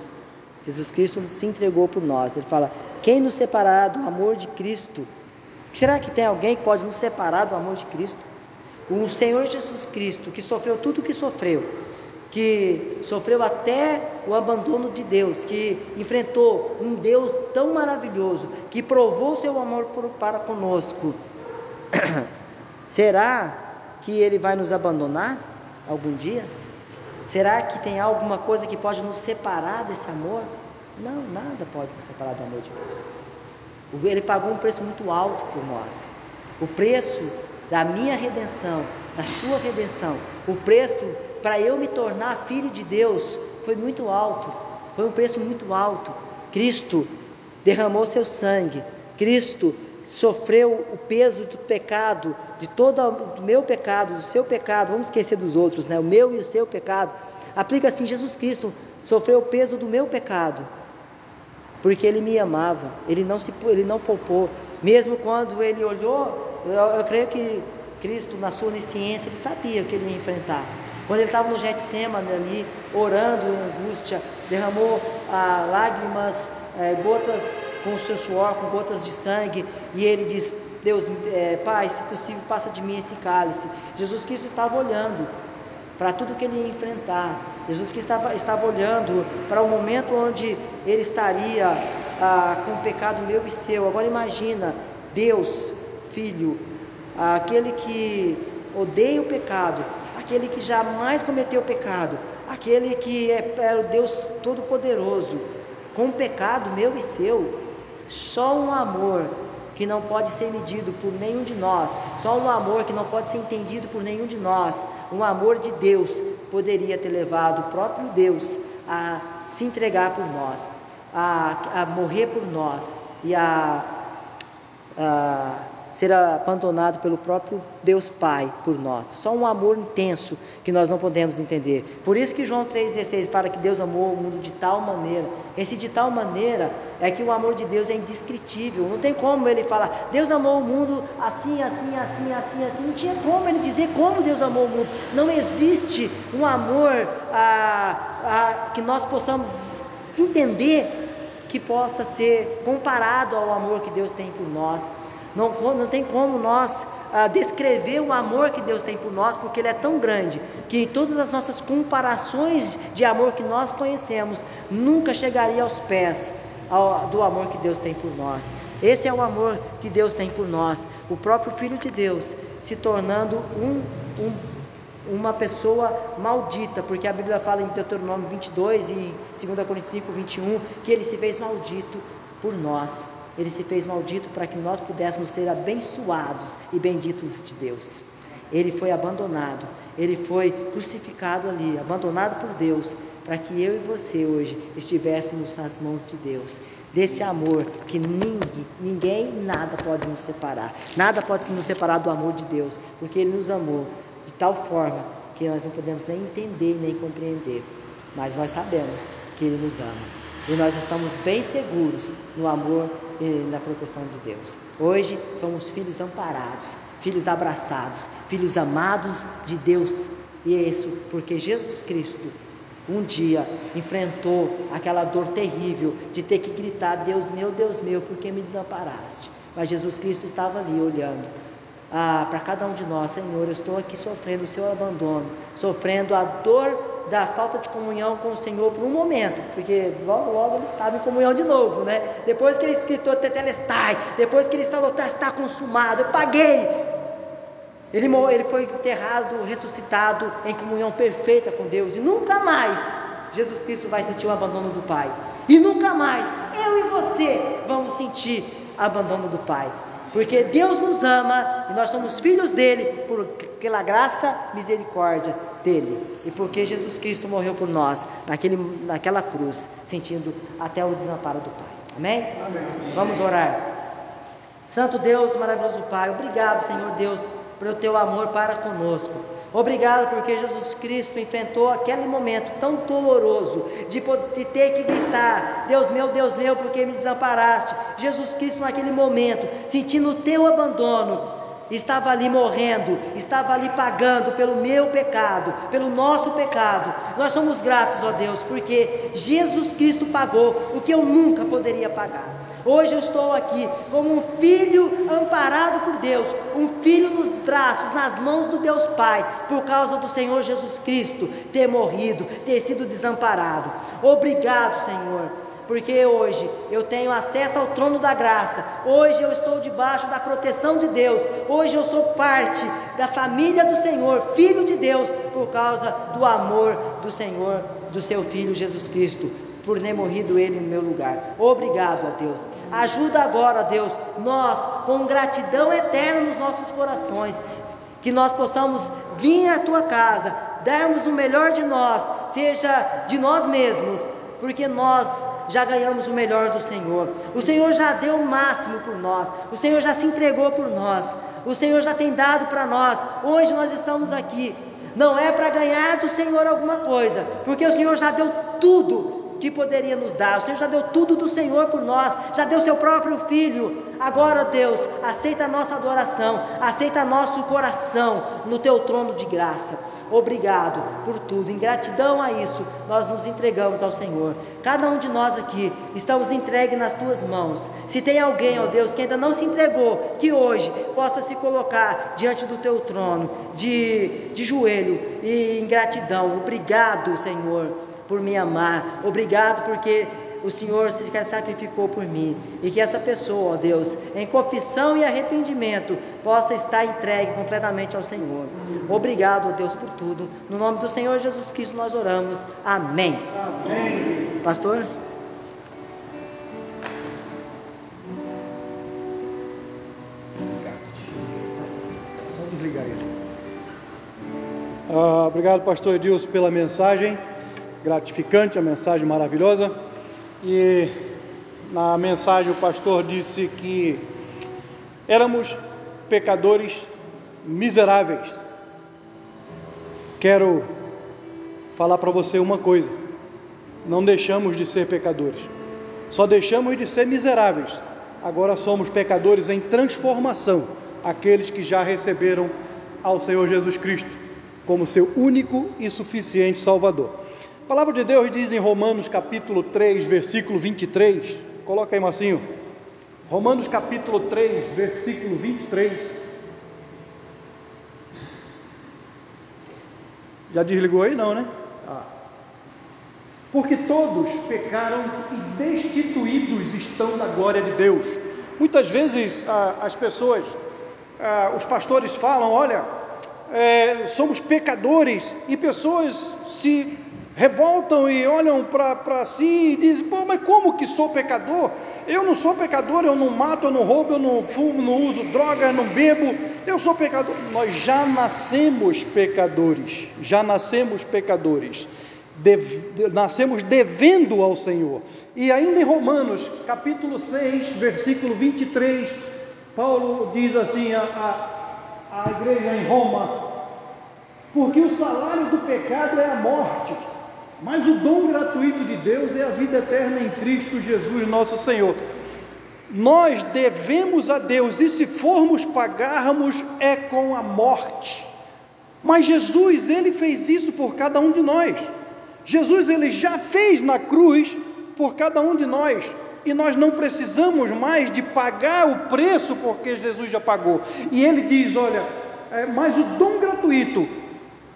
Jesus Cristo se entregou por nós. Ele fala: quem nos separará do amor de Cristo? Será que tem alguém que pode nos separar do amor de Cristo? O Senhor Jesus Cristo, que sofreu tudo o que sofreu, que sofreu até o abandono de Deus, que enfrentou um Deus tão maravilhoso, que provou seu amor para conosco. Será que ele vai nos abandonar algum dia? Será que tem alguma coisa que pode nos separar desse amor? Não, nada pode nos separar do amor de Deus. Ele pagou um preço muito alto por nós. O preço da minha redenção, da sua redenção, o preço para eu me tornar filho de Deus foi muito alto. Foi um preço muito alto. Cristo derramou seu sangue. Cristo sofreu o peso do pecado, de todo o meu pecado, do seu pecado, vamos esquecer dos outros, né? O meu e o seu pecado. Aplica assim: Jesus Cristo sofreu o peso do meu pecado, porque Ele me amava, Ele não se, Ele não poupou, mesmo quando Ele olhou, eu, eu creio que Cristo, na sua onisciência, Ele sabia que Ele ia enfrentar. Quando ele estava no Getsemane ali, orando em angústia, derramou ah, lágrimas, eh, gotas com o seu suor, com gotas de sangue, e ele diz: Deus, é, Pai, se possível, passa de mim esse cálice. Jesus Cristo estava olhando para tudo que ele ia enfrentar. Jesus Cristo estava, estava olhando para o momento onde ele estaria ah, com o pecado meu e seu. Agora imagina, Deus, Filho, aquele que odeia o pecado, aquele que jamais cometeu pecado, aquele que é, é o Deus Todo-Poderoso, com o pecado meu e seu, só um amor que não pode ser medido por nenhum de nós, só um amor que não pode ser entendido por nenhum de nós, um amor de Deus poderia ter levado o próprio Deus a se entregar por nós, a, a morrer por nós e a, a ser abandonado pelo próprio Deus Pai por nós. Só um amor intenso que nós não podemos entender. Por isso que João 3,16 fala que Deus amou o mundo de tal maneira. Esse de tal maneira é que o amor de Deus é indescritível. Não tem como ele falar, Deus amou o mundo assim, assim, assim, assim, assim. Não tinha como ele dizer como Deus amou o mundo. Não existe um amor ah, ah, que nós possamos entender que possa ser comparado ao amor que Deus tem por nós. Não, não tem como nós ah, descrever o amor que Deus tem por nós, porque Ele é tão grande que todas as nossas comparações de amor que nós conhecemos nunca chegaria aos pés ao, do amor que Deus tem por nós. Esse é o amor que Deus tem por nós. O próprio Filho de Deus se tornando um, um uma pessoa maldita, porque a Bíblia fala em Deuteronômio 22 e 2 Coríntios 5, 21, que ele se fez maldito por nós. Ele se fez maldito para que nós pudéssemos ser abençoados e benditos de Deus. Ele foi abandonado, ele foi crucificado ali, abandonado por Deus, para que eu e você hoje estivéssemos nas mãos de Deus, desse amor que ninguém, ninguém, nada pode nos separar, nada pode nos separar do amor de Deus, porque Ele nos amou de tal forma que nós não podemos nem entender nem compreender, mas nós sabemos que Ele nos ama. E nós estamos bem seguros no amor e na proteção de Deus. Hoje somos filhos amparados, filhos abraçados, filhos amados de Deus. E é isso porque Jesus Cristo um dia enfrentou aquela dor terrível de ter que gritar: Deus meu, Deus meu, por que me desamparaste? Mas Jesus Cristo estava ali olhando. Ah, para cada um de nós, Senhor, eu estou aqui sofrendo o seu abandono, sofrendo a dor da falta de comunhão com o Senhor por um momento, porque logo, logo ele estava em comunhão de novo, né? Depois que ele escritou Tetelestai, depois que ele instalou está consumado, eu paguei. Ele, ele foi enterrado, ressuscitado em comunhão perfeita com Deus e nunca mais Jesus Cristo vai sentir o abandono do Pai. E nunca mais eu e você vamos sentir abandono do Pai. Porque Deus nos ama e nós somos filhos dele por, pela graça, misericórdia dele e porque Jesus Cristo morreu por nós naquele, naquela cruz, sentindo até o desamparo do Pai. Amém? Amém? Vamos orar. Santo Deus, maravilhoso Pai, obrigado, Senhor Deus, pelo teu amor para conosco. Obrigado porque Jesus Cristo enfrentou aquele momento tão doloroso de, de ter que gritar: Deus meu, Deus meu, porque me desamparaste. Jesus Cristo, naquele momento, sentindo o teu abandono, estava ali morrendo, estava ali pagando pelo meu pecado, pelo nosso pecado. Nós somos gratos, ó Deus, porque Jesus Cristo pagou o que eu nunca poderia pagar. Hoje eu estou aqui como um filho amparado por Deus, um filho nos braços, nas mãos do Deus Pai, por causa do Senhor Jesus Cristo ter morrido, ter sido desamparado. Obrigado, Senhor porque hoje eu tenho acesso ao trono da graça, hoje eu estou debaixo da proteção de Deus, hoje eu sou parte da família do Senhor, filho de Deus, por causa do amor do Senhor, do seu Filho Jesus Cristo, por ter morrido ele no meu lugar. Obrigado a Deus. Ajuda agora, Deus, nós, com gratidão eterna nos nossos corações, que nós possamos vir à tua casa, darmos o melhor de nós, seja de nós mesmos, porque nós já ganhamos o melhor do Senhor. O Senhor já deu o máximo por nós. O Senhor já se entregou por nós. O Senhor já tem dado para nós. Hoje nós estamos aqui. Não é para ganhar do Senhor alguma coisa, porque o Senhor já deu tudo que poderia nos dar. O Senhor já deu tudo do Senhor por nós, já deu seu próprio filho. Agora, Deus, aceita a nossa adoração, aceita nosso coração no teu trono de graça. Obrigado por tudo. Em gratidão a isso, nós nos entregamos ao Senhor. Cada um de nós aqui estamos entregues nas tuas mãos. Se tem alguém, ó Deus, que ainda não se entregou, que hoje possa se colocar diante do teu trono, de, de joelho e em gratidão. Obrigado, Senhor, por me amar. Obrigado porque o Senhor se sacrificou por mim. E que essa pessoa, ó Deus, em confissão e arrependimento, possa estar entregue completamente ao Senhor. Obrigado, ó Deus, por tudo. No nome do Senhor Jesus Cristo nós oramos. Amém. Amém. Pastor? Ah, obrigado, pastor Edilson, pela mensagem gratificante, a mensagem maravilhosa. E na mensagem o pastor disse que éramos pecadores miseráveis. Quero falar para você uma coisa: não deixamos de ser pecadores, só deixamos de ser miseráveis. Agora somos pecadores em transformação, aqueles que já receberam ao Senhor Jesus Cristo como seu único e suficiente Salvador. A palavra de Deus diz em Romanos capítulo 3, versículo 23. Coloca aí, Marcinho. Romanos capítulo 3, versículo 23. Já desligou aí? Não, né? Ah. Porque todos pecaram e destituídos estão da glória de Deus. Muitas vezes ah, as pessoas, ah, os pastores falam: olha, é, somos pecadores, e pessoas se revoltam e olham para si e dizem: pô, mas como que sou pecador? Eu não sou pecador, eu não mato, eu não roubo, eu não fumo, não uso droga, eu não bebo, eu sou pecador. Nós já nascemos pecadores, já nascemos pecadores, nascemos devendo ao Senhor. E ainda em Romanos, capítulo 6, versículo 23, Paulo diz assim a, a, a igreja em Roma: porque o salário do pecado é a morte mas o dom gratuito de Deus é a vida eterna em Cristo Jesus, nosso Senhor. Nós devemos a Deus, e se formos pagarmos, é com a morte. Mas Jesus, ele fez isso por cada um de nós. Jesus, ele já fez na cruz por cada um de nós. E nós não precisamos mais de pagar o preço porque Jesus já pagou. E ele diz: olha, é, mas o dom gratuito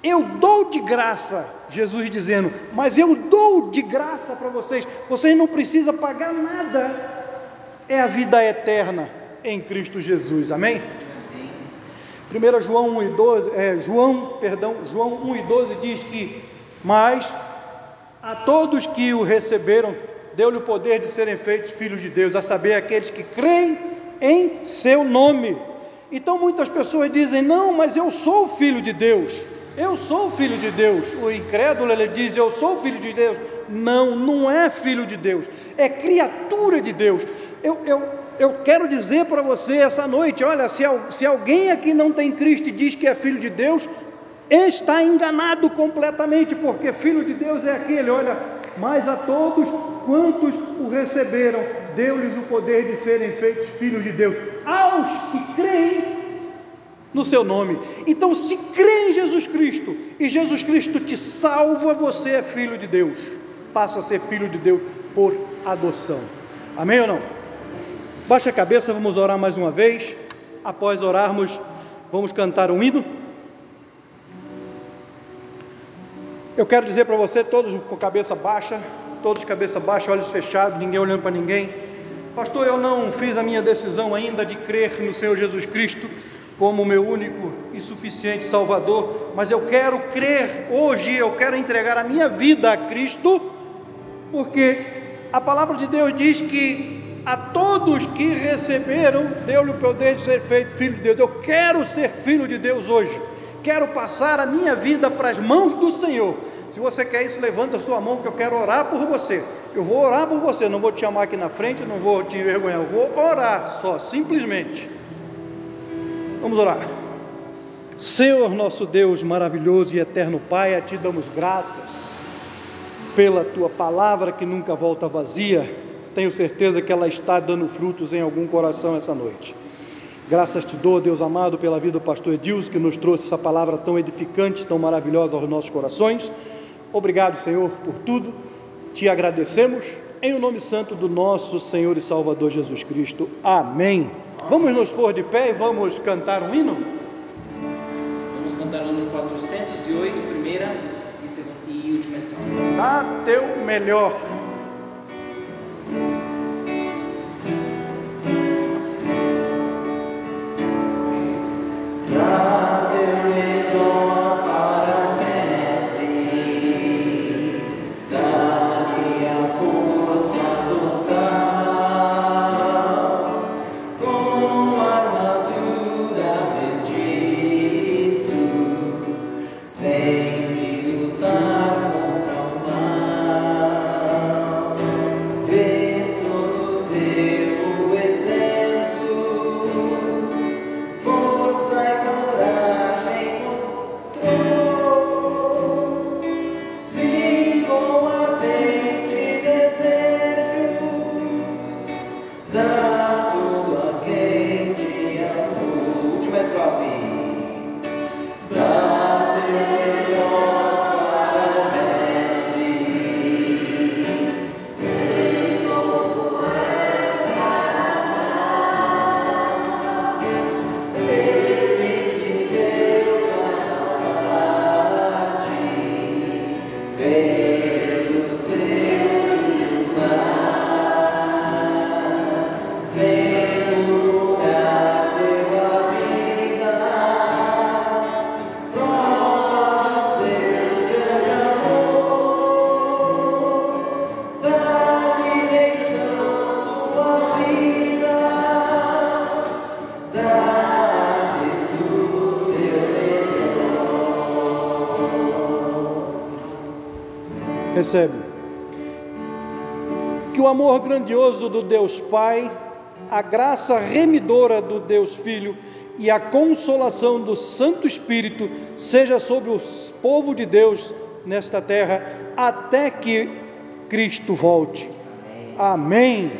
eu dou de graça, Jesus dizendo, mas eu dou de graça para vocês, vocês não precisam pagar nada, é a vida eterna em Cristo Jesus, amém? 1 João 1 e 12, é, João, perdão, João 1 e 12 diz que, mas a todos que o receberam, deu-lhe o poder de serem feitos filhos de Deus, a saber, aqueles que creem em seu nome. Então muitas pessoas dizem: Não, mas eu sou filho de Deus. Eu sou filho de Deus. O incrédulo ele diz: Eu sou filho de Deus. Não, não é filho de Deus, é criatura de Deus. Eu, eu, eu quero dizer para você essa noite: olha, se, se alguém aqui não tem Cristo e diz que é filho de Deus, está enganado completamente, porque filho de Deus é aquele, olha, mas a todos quantos o receberam, deu-lhes o poder de serem feitos filhos de Deus, aos que creem no seu nome. Então, se crê em Jesus Cristo e Jesus Cristo te salva, você é filho de Deus, passa a ser filho de Deus por adoção. Amém ou não? Baixa a cabeça, vamos orar mais uma vez. Após orarmos, vamos cantar um hino. Eu quero dizer para você, todos com cabeça baixa, todos cabeça baixa, olhos fechados, ninguém olhando para ninguém. Pastor, eu não fiz a minha decisão ainda de crer no Senhor Jesus Cristo como meu único e suficiente Salvador, mas eu quero crer hoje, eu quero entregar a minha vida a Cristo, porque a palavra de Deus diz que a todos que receberam, deu-lhe o poder de ser feito filho de Deus. Eu quero ser filho de Deus hoje, quero passar a minha vida para as mãos do Senhor. Se você quer isso, levanta a sua mão que eu quero orar por você. Eu vou orar por você, não vou te chamar aqui na frente, não vou te envergonhar, eu vou orar só, simplesmente. Vamos orar. Senhor nosso Deus maravilhoso e eterno Pai, a Ti damos graças. pela tua palavra que nunca volta vazia. Tenho certeza que ela está dando frutos em algum coração essa noite. Graças te dou, Deus amado, pela vida do pastor Edilson, que nos trouxe essa palavra tão edificante, tão maravilhosa aos nossos corações. Obrigado, Senhor, por tudo. Te agradecemos em o nome santo do nosso Senhor e Salvador Jesus Cristo. Amém. Vamos nos pôr de pé e vamos cantar um hino? Vamos cantar o número 408, primeira e, segunda, e última estrofe. Dá teu melhor. Recebe. Que o amor grandioso do Deus Pai, a graça remidora do Deus Filho e a consolação do Santo Espírito seja sobre o povo de Deus nesta terra até que Cristo volte. Amém.